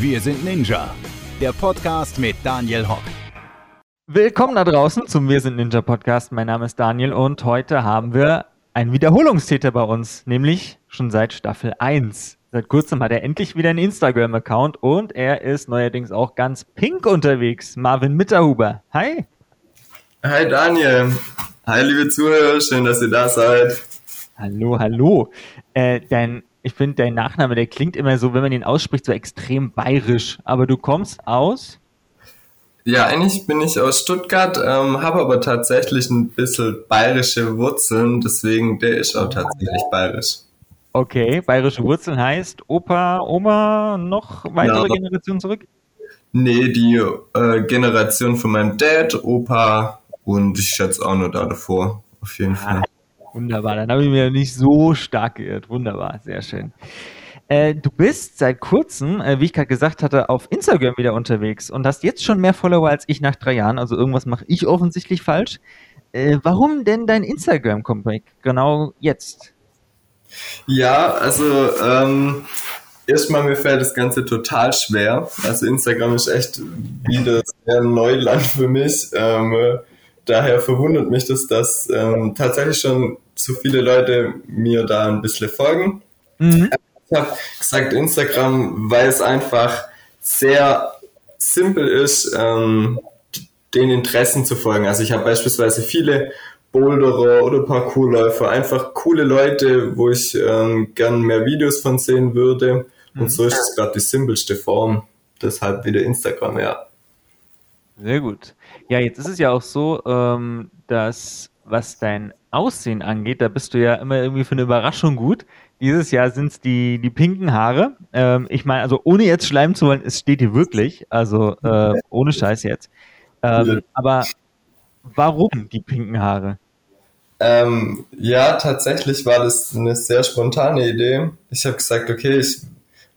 Wir sind Ninja. Der Podcast mit Daniel Hock. Willkommen da draußen zum Wir sind Ninja Podcast. Mein Name ist Daniel und heute haben wir einen Wiederholungstäter bei uns, nämlich schon seit Staffel 1. Seit kurzem hat er endlich wieder einen Instagram-Account und er ist neuerdings auch ganz pink unterwegs. Marvin Mitterhuber. Hi. Hi Daniel. Hi liebe Zuhörer, schön, dass ihr da seid. Hallo, hallo. Äh, dein, ich finde, dein Nachname, der klingt immer so, wenn man ihn ausspricht, so extrem bayerisch. Aber du kommst aus? Ja, eigentlich bin ich aus Stuttgart, ähm, habe aber tatsächlich ein bisschen bayerische Wurzeln, deswegen der ist auch tatsächlich bayerisch. Okay, bayerische Wurzeln heißt Opa, Oma, noch weitere ja. Generationen zurück? Nee, die äh, Generation von meinem Dad, Opa und ich schätze auch nur da davor, auf jeden ah, Fall. Wunderbar, dann habe ich mir nicht so stark geirrt. Wunderbar, sehr schön. Äh, du bist seit kurzem, äh, wie ich gerade gesagt hatte, auf Instagram wieder unterwegs und hast jetzt schon mehr Follower als ich nach drei Jahren. Also irgendwas mache ich offensichtlich falsch. Äh, warum denn dein Instagram-Comeback genau jetzt? Ja, also ähm, erstmal mir fällt das Ganze total schwer. Also Instagram ist echt wieder sehr Neuland für mich. Ähm, daher verwundert mich das, dass ähm, tatsächlich schon zu viele Leute mir da ein bisschen folgen. Mhm. Ich habe gesagt Instagram, weil es einfach sehr simpel ist, ähm, den Interessen zu folgen. Also ich habe beispielsweise viele Boulderer oder Parkourläufer, einfach coole Leute, wo ich ähm, gern mehr Videos von sehen würde. Und mhm. so ist es gerade die simpelste Form. Deshalb wieder Instagram, ja. Sehr gut. Ja, jetzt ist es ja auch so, ähm, dass was dein Aussehen angeht, da bist du ja immer irgendwie für eine Überraschung gut. Dieses Jahr sind es die, die pinken Haare. Ähm, ich meine, also ohne jetzt schleimen zu wollen, es steht hier wirklich, also äh, ohne Scheiß jetzt. Ähm, aber Warum die pinken Haare? Ähm, ja, tatsächlich war das eine sehr spontane Idee. Ich habe gesagt, okay, ich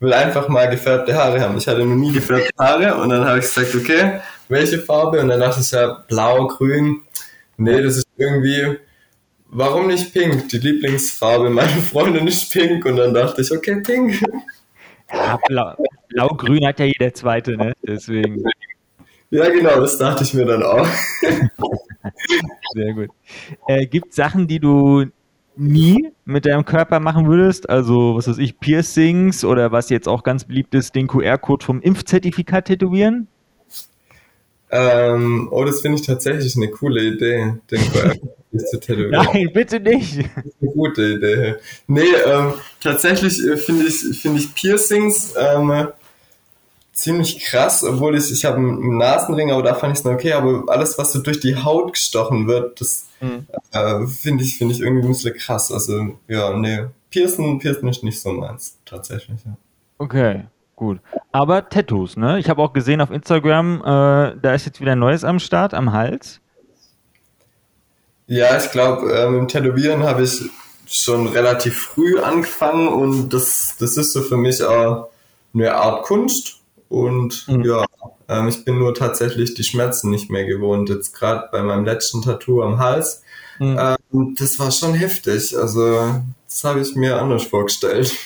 will einfach mal gefärbte Haare haben. Ich hatte noch nie gefärbte Haare und dann habe ich gesagt, okay, welche Farbe? Und dann dachte ich ja, blau, grün. Nee, das ist irgendwie, warum nicht pink? Die Lieblingsfarbe meiner Freundin ist pink und dann dachte ich, okay, pink. Ja, blau, blau-grün hat ja jeder zweite, ne? Deswegen. Ja, genau, das dachte ich mir dann auch. Sehr gut. Äh, Gibt es Sachen, die du nie mit deinem Körper machen würdest? Also, was weiß ich, Piercings oder was jetzt auch ganz beliebt ist, den QR-Code vom Impfzertifikat tätowieren? Ähm, oh, das finde ich tatsächlich eine coole Idee, den QR-Code zu tätowieren. Nein, bitte nicht. Das ist eine gute Idee. Nee, ähm, tatsächlich äh, finde ich, finde ich Piercings ähm, ziemlich krass, obwohl ich, ich habe einen Nasenring, aber da fand ich es noch okay, aber alles, was so durch die Haut gestochen wird, das mhm. äh, finde ich, finde ich irgendwie ein bisschen krass. Also, ja, nee, Piercen, Piercen ist nicht so meins, tatsächlich, ja. Okay, gut. Aber Tattoos, ne? Ich habe auch gesehen auf Instagram, äh, da ist jetzt wieder ein Neues am Start, am Hals. Ja, ich glaube, äh, mit dem Tätowieren habe ich schon relativ früh angefangen und das, das ist so für mich auch eine Art Kunst und mhm. ja, ähm, ich bin nur tatsächlich die Schmerzen nicht mehr gewohnt. Jetzt gerade bei meinem letzten Tattoo am Hals. Mhm. Ähm, das war schon heftig. Also, das habe ich mir anders vorgestellt.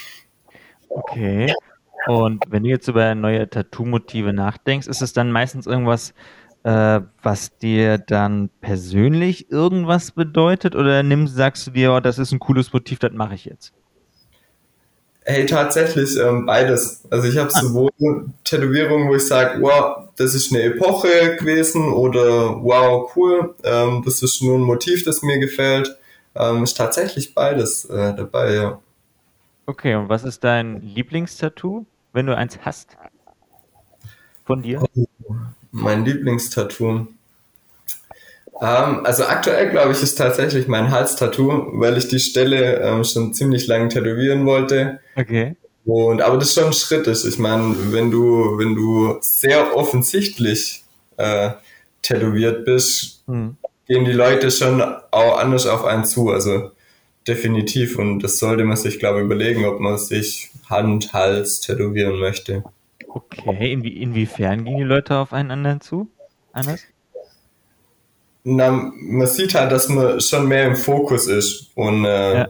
Okay. Und wenn du jetzt über neue Tattoo-Motive nachdenkst, ist es dann meistens irgendwas, äh, was dir dann persönlich irgendwas bedeutet? Oder nimmst, sagst du dir, oh, das ist ein cooles Motiv, das mache ich jetzt? Hey, tatsächlich ähm, beides. Also ich habe ah. sowohl Tätowierungen, wo ich sage, wow, das ist eine Epoche gewesen oder wow, cool, ähm, das ist nur ein Motiv, das mir gefällt. Ähm, ist tatsächlich beides äh, dabei, ja. Okay, und was ist dein Lieblingstattoo, wenn du eins hast? Von dir? Oh, mein Lieblingstattoo. Ähm, also aktuell glaube ich ist tatsächlich mein Halstattoo, weil ich die Stelle ähm, schon ziemlich lange tätowieren wollte. Okay. Und aber das schon ein Schritt ist. Ich meine, wenn du wenn du sehr offensichtlich äh, tätowiert bist, hm. gehen die Leute schon auch anders auf einen zu. Also definitiv. Und das sollte man sich glaube ich überlegen, ob man sich Hand, Hals tätowieren möchte. Okay. Inwie inwiefern gehen die Leute auf einen anderen zu? Anders? Na, man sieht halt, dass man schon mehr im Fokus ist und äh, ja.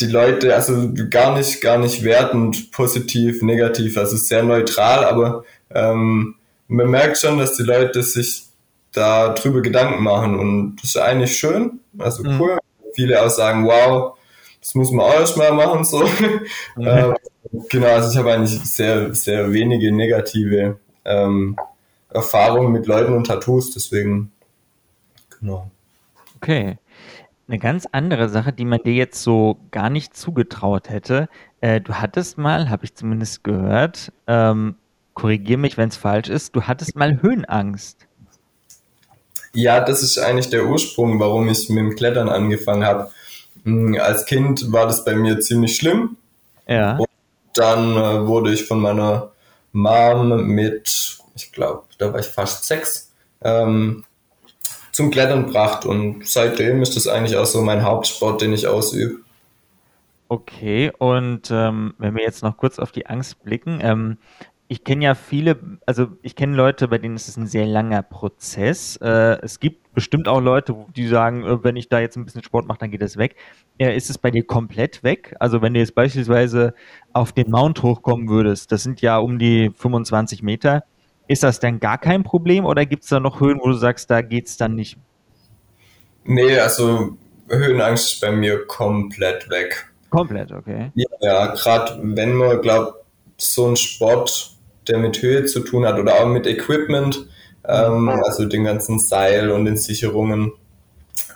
die Leute, also gar nicht, gar nicht wertend, positiv, negativ, also sehr neutral, aber ähm, man merkt schon, dass die Leute sich da drüber Gedanken machen und das ist eigentlich schön, also mhm. cool. Viele auch sagen, wow, das muss man auch erstmal machen, so. Mhm. ähm, genau, also ich habe eigentlich sehr, sehr wenige negative ähm, Erfahrungen mit Leuten und Tattoos, deswegen, genau. Okay. Eine ganz andere Sache, die man dir jetzt so gar nicht zugetraut hätte. Äh, du hattest mal, habe ich zumindest gehört, ähm, korrigier mich, wenn es falsch ist, du hattest mal Höhenangst. Ja, das ist eigentlich der Ursprung, warum ich mit dem Klettern angefangen habe. Hm, als Kind war das bei mir ziemlich schlimm. Ja. Und dann äh, wurde ich von meiner Mom mit, ich glaube, da war ich fast sechs, ähm, zum Klettern gebracht und seitdem ist das eigentlich auch so mein Hauptsport, den ich ausübe. Okay, und ähm, wenn wir jetzt noch kurz auf die Angst blicken, ähm, ich kenne ja viele, also ich kenne Leute, bei denen ist es ein sehr langer Prozess. Äh, es gibt bestimmt auch Leute, die sagen, äh, wenn ich da jetzt ein bisschen Sport mache, dann geht das weg. Äh, ist es bei dir komplett weg? Also wenn du jetzt beispielsweise auf den Mount hochkommen würdest, das sind ja um die 25 Meter, ist das denn gar kein Problem oder gibt es da noch Höhen, wo du sagst, da geht es dann nicht? Nee, also Höhenangst ist bei mir komplett weg. Komplett, okay. Ja, ja gerade wenn man, glaubt, so ein Sport, der mit Höhe zu tun hat oder auch mit Equipment, ähm, also den ganzen Seil und den Sicherungen,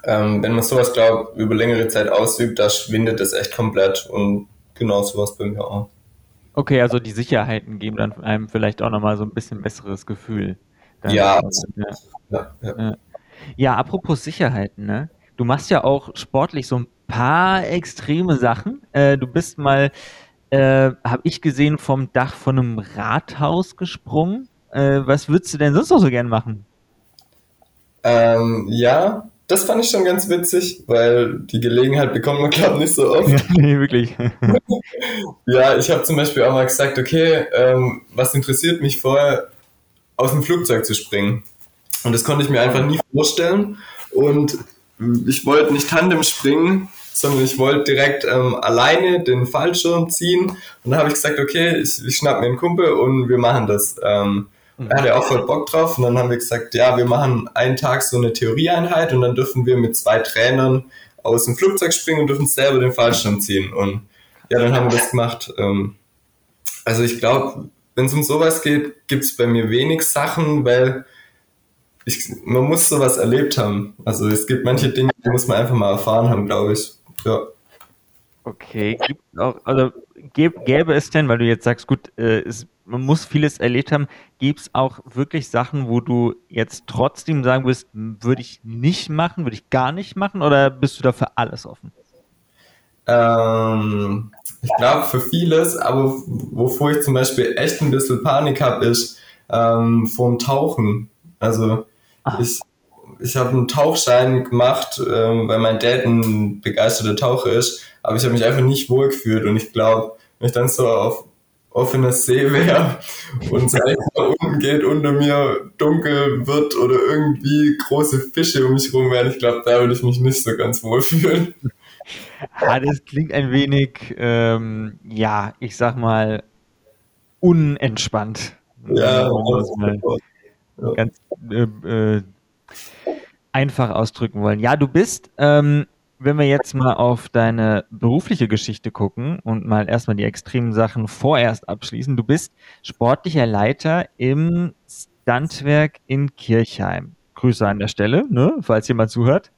ähm, wenn man sowas, glaubt, über längere Zeit ausübt, da schwindet es echt komplett und genau sowas bei mir auch. Okay, also die Sicherheiten geben dann einem vielleicht auch nochmal so ein bisschen besseres Gefühl. Ja, ja. Ja, ja. apropos Sicherheiten, ne? Du machst ja auch sportlich so ein paar extreme Sachen. Äh, du bist mal, äh, habe ich gesehen, vom Dach von einem Rathaus gesprungen. Äh, was würdest du denn sonst noch so gern machen? Ähm, ja, das fand ich schon ganz witzig, weil die Gelegenheit bekommt man, glaube ich, nicht so oft. Ja, nee, wirklich. ja, ich habe zum Beispiel auch mal gesagt, okay, ähm, was interessiert mich vorher, aus dem Flugzeug zu springen? Und das konnte ich mir einfach nie vorstellen. Und ich wollte nicht Tandem springen, sondern ich wollte direkt ähm, alleine den Fallschirm ziehen. Und dann habe ich gesagt, okay, ich, ich schnapp mir einen Kumpel und wir machen das. Ähm, Mhm. Er hatte auch voll Bock drauf und dann haben wir gesagt, ja, wir machen einen Tag so eine Theorieeinheit und dann dürfen wir mit zwei Trainern aus dem Flugzeug springen und dürfen selber den Fallschirm ziehen. Und ja, dann haben wir das gemacht. Ähm, also ich glaube, wenn es um sowas geht, gibt es bei mir wenig Sachen, weil ich, man muss sowas erlebt haben. Also es gibt manche Dinge, die muss man einfach mal erfahren haben, glaube ich. Ja. Okay, gibt auch, also gäbe es denn, weil du jetzt sagst, gut, äh, es man muss vieles erlebt haben. Gibt es auch wirklich Sachen, wo du jetzt trotzdem sagen würdest, würde ich nicht machen, würde ich gar nicht machen oder bist du da für alles offen? Ähm, ich glaube für vieles, aber wovor ich zum Beispiel echt ein bisschen Panik habe, ist ähm, vorm Tauchen. Also Ach. ich, ich habe einen Tauchschein gemacht, ähm, weil mein Dad ein begeisterter Taucher ist, aber ich habe mich einfach nicht wohl gefühlt und ich glaube, wenn ich dann so auf offener See wäre und es nach unten geht, unter mir dunkel wird oder irgendwie große Fische um mich rum wären, ich glaube, da würde ich mich nicht so ganz wohl fühlen. Ah, das klingt ein wenig, ähm, ja, ich sag mal, unentspannt. Ja, ja. ganz äh, äh, einfach ausdrücken wollen. Ja, du bist ähm, wenn wir jetzt mal auf deine berufliche Geschichte gucken und mal erstmal die extremen Sachen vorerst abschließen. Du bist sportlicher Leiter im Standwerk in Kirchheim. Grüße an der Stelle, ne, falls jemand zuhört.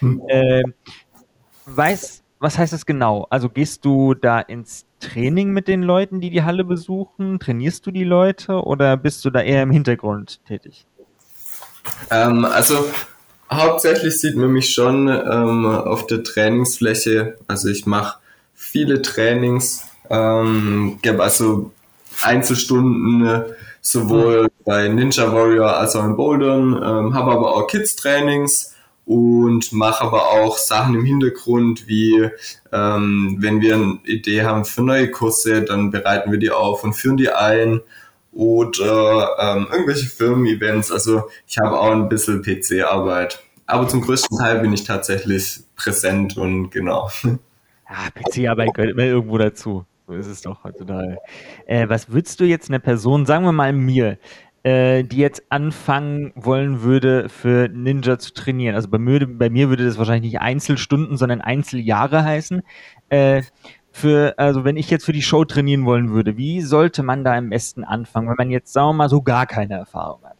Hm. Äh, weiß, was heißt das genau? Also gehst du da ins Training mit den Leuten, die die Halle besuchen? Trainierst du die Leute oder bist du da eher im Hintergrund tätig? Ähm, also Hauptsächlich sieht man mich schon ähm, auf der Trainingsfläche. Also ich mache viele Trainings, ähm, gebe also Einzelstunden äh, sowohl mhm. bei Ninja Warrior als auch in Bouldern, ähm, habe aber auch Kids-Trainings und mache aber auch Sachen im Hintergrund, wie ähm, wenn wir eine Idee haben für neue Kurse, dann bereiten wir die auf und führen die ein oder ähm, irgendwelche Firmen-Events. Also ich habe auch ein bisschen PC-Arbeit. Aber zum größten Teil bin ich tatsächlich präsent und genau. Ja, PC-Arbeit gehört immer irgendwo dazu. So ist es doch heutzutage. Äh, was würdest du jetzt einer Person, sagen wir mal mir, äh, die jetzt anfangen wollen würde, für Ninja zu trainieren? Also bei mir, bei mir würde das wahrscheinlich nicht Einzelstunden, sondern Einzeljahre heißen. Äh, für, also wenn ich jetzt für die Show trainieren wollen würde, wie sollte man da am besten anfangen, wenn man jetzt, sagen wir mal, so gar keine Erfahrung hat?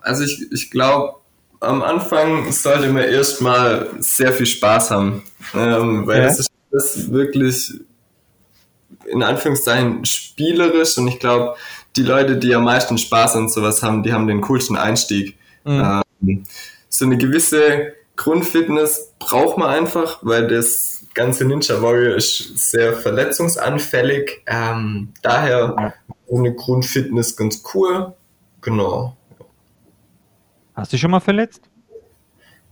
Also ich, ich glaube, am Anfang sollte man erstmal sehr viel Spaß haben, ähm, weil ja. das ist das wirklich in Anführungszeichen spielerisch und ich glaube, die Leute, die am meisten Spaß an sowas haben, die haben den coolsten Einstieg. Mhm. Ähm, so eine gewisse Grundfitness braucht man einfach, weil das ganze Ninja Warrior ist sehr verletzungsanfällig. Ähm, daher eine Grundfitness ganz cool. Genau. Hast du dich schon mal verletzt?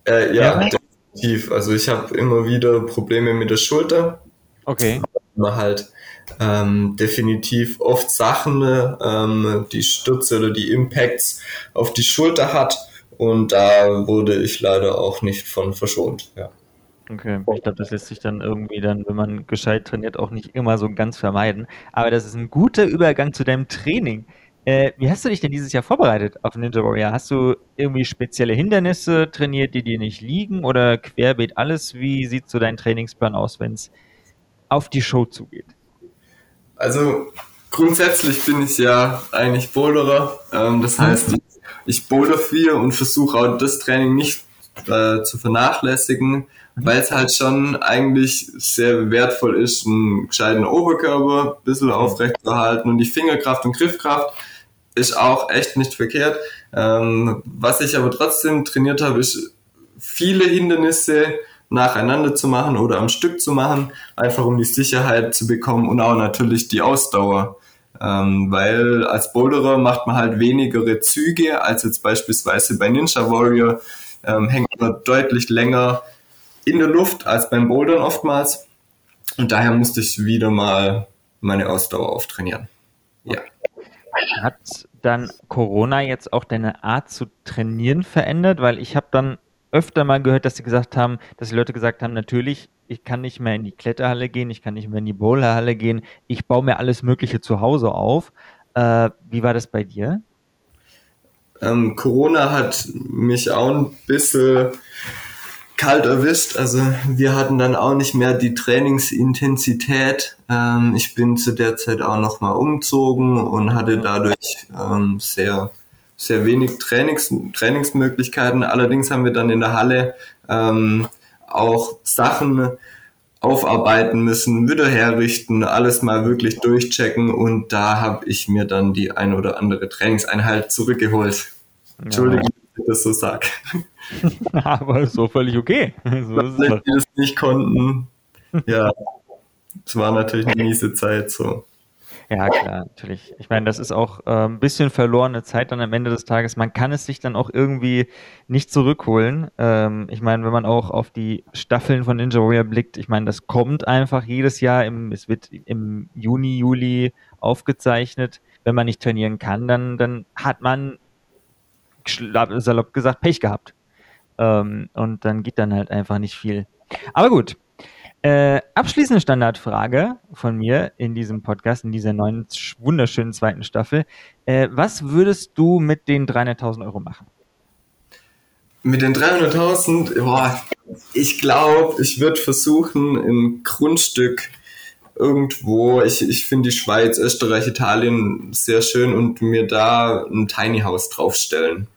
Äh, ja, ja, definitiv. Also ich habe immer wieder Probleme mit der Schulter. Okay. Man halt ähm, definitiv oft Sachen, ähm, die Stürze oder die Impacts auf die Schulter hat. Und da wurde ich leider auch nicht von verschont. Ja. Okay, ich glaube, das lässt sich dann irgendwie dann, wenn man gescheit trainiert, auch nicht immer so ganz vermeiden. Aber das ist ein guter Übergang zu deinem Training. Äh, wie hast du dich denn dieses Jahr vorbereitet auf Ninja Warrior? Hast du irgendwie spezielle Hindernisse trainiert, die dir nicht liegen oder querbeet alles? Wie sieht so dein Trainingsplan aus, wenn es auf die Show zugeht? Also grundsätzlich bin ich ja eigentlich Boulderer. Ähm, das heißt, ich, ich boulder viel und versuche auch das Training nicht äh, zu vernachlässigen, weil es halt schon eigentlich sehr wertvoll ist, einen gescheiten Oberkörper ein bisschen aufrecht zu halten und die Fingerkraft und Griffkraft ist auch echt nicht verkehrt. Ähm, was ich aber trotzdem trainiert habe, ist viele Hindernisse nacheinander zu machen oder am Stück zu machen, einfach um die Sicherheit zu bekommen und auch natürlich die Ausdauer. Ähm, weil als Boulderer macht man halt wenigere Züge als jetzt beispielsweise bei Ninja Warrior, ähm, hängt man deutlich länger in der Luft als beim Bouldern oftmals. Und daher musste ich wieder mal meine Ausdauer auftrainieren. Ja. Hat dann Corona jetzt auch deine Art zu trainieren verändert? Weil ich habe dann öfter mal gehört, dass sie gesagt haben, dass die Leute gesagt haben, natürlich, ich kann nicht mehr in die Kletterhalle gehen, ich kann nicht mehr in die Bowlerhalle gehen, ich baue mir alles Mögliche zu Hause auf. Äh, wie war das bei dir? Ähm, Corona hat mich auch ein bisschen kalt erwischt. Also wir hatten dann auch nicht mehr die Trainingsintensität. Ähm, ich bin zu der Zeit auch nochmal umzogen und hatte dadurch ähm, sehr sehr wenig Trainings, Trainingsmöglichkeiten. Allerdings haben wir dann in der Halle ähm, auch Sachen aufarbeiten müssen, wieder herrichten, alles mal wirklich durchchecken und da habe ich mir dann die ein oder andere Trainingseinheit zurückgeholt. Ja. Entschuldigung, dass ich das so sage. Aber so völlig okay. So ist es die das nicht konnten, ja, es war natürlich eine miese Zeit so. Ja, klar, natürlich. Ich meine, das ist auch äh, ein bisschen verlorene Zeit dann am Ende des Tages. Man kann es sich dann auch irgendwie nicht zurückholen. Ähm, ich meine, wenn man auch auf die Staffeln von Ninja Warrior blickt, ich meine, das kommt einfach jedes Jahr. Im, es wird im Juni, Juli aufgezeichnet. Wenn man nicht trainieren kann, dann, dann hat man salopp gesagt Pech gehabt. Ähm, und dann geht dann halt einfach nicht viel. Aber gut, äh, abschließende Standardfrage von mir in diesem Podcast, in dieser neuen, wunderschönen zweiten Staffel. Äh, was würdest du mit den 300.000 Euro machen? Mit den 300.000, ich glaube, ich würde versuchen, ein Grundstück irgendwo, ich, ich finde die Schweiz, Österreich, Italien sehr schön und mir da ein Tiny House draufstellen.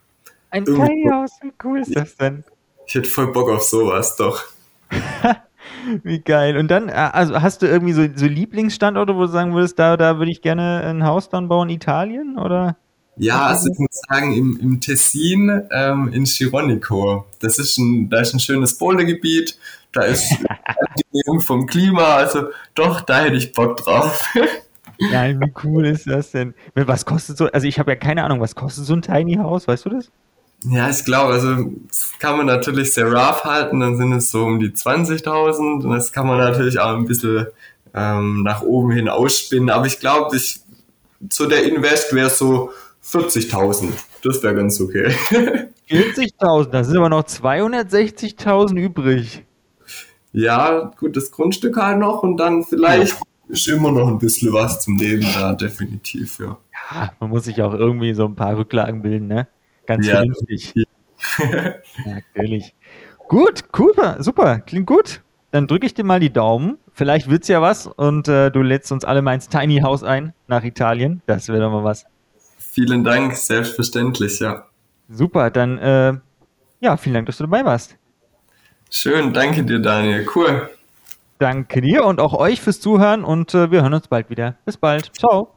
Ein House, wie cool ist das denn? Ich hätte voll Bock auf sowas, doch. Wie geil. Und dann, äh, also hast du irgendwie so, so Lieblingsstandorte, wo du sagen würdest, da, da würde ich gerne ein Haus dann bauen, Italien, oder? Ja, also ich muss sagen, im, im Tessin, ähm, in Chironico, das ist ein, da ist ein schönes Bouldergebiet, da ist angenehm vom Klima, also doch, da hätte ich Bock drauf. Ja, wie cool ist das denn? Was kostet so, also ich habe ja keine Ahnung, was kostet so ein Tiny House, weißt du das? Ja, ich glaube, also das kann man natürlich sehr rough halten, dann sind es so um die 20.000 und das kann man natürlich auch ein bisschen ähm, nach oben hin ausspinnen, aber ich glaube, ich, so der Invest wäre so 40.000, das wäre ganz okay. 40.000, da sind aber noch 260.000 übrig. ja, gutes Grundstück halt noch und dann vielleicht ist immer noch ein bisschen was zum Leben da, definitiv, ja. Ja, man muss sich auch irgendwie so ein paar Rücklagen bilden, ne? Ganz Ja. vernünftig. Natürlich. Gut, cool, super, klingt gut. Dann drücke ich dir mal die Daumen. Vielleicht wird's ja was und äh, du lädst uns alle mal ins Tiny House ein nach Italien. Das wäre doch mal was. Vielen Dank, selbstverständlich, ja. Super, dann äh, ja, vielen Dank, dass du dabei warst. Schön, danke dir, Daniel. Cool. Danke dir und auch euch fürs Zuhören und äh, wir hören uns bald wieder. Bis bald. Ciao.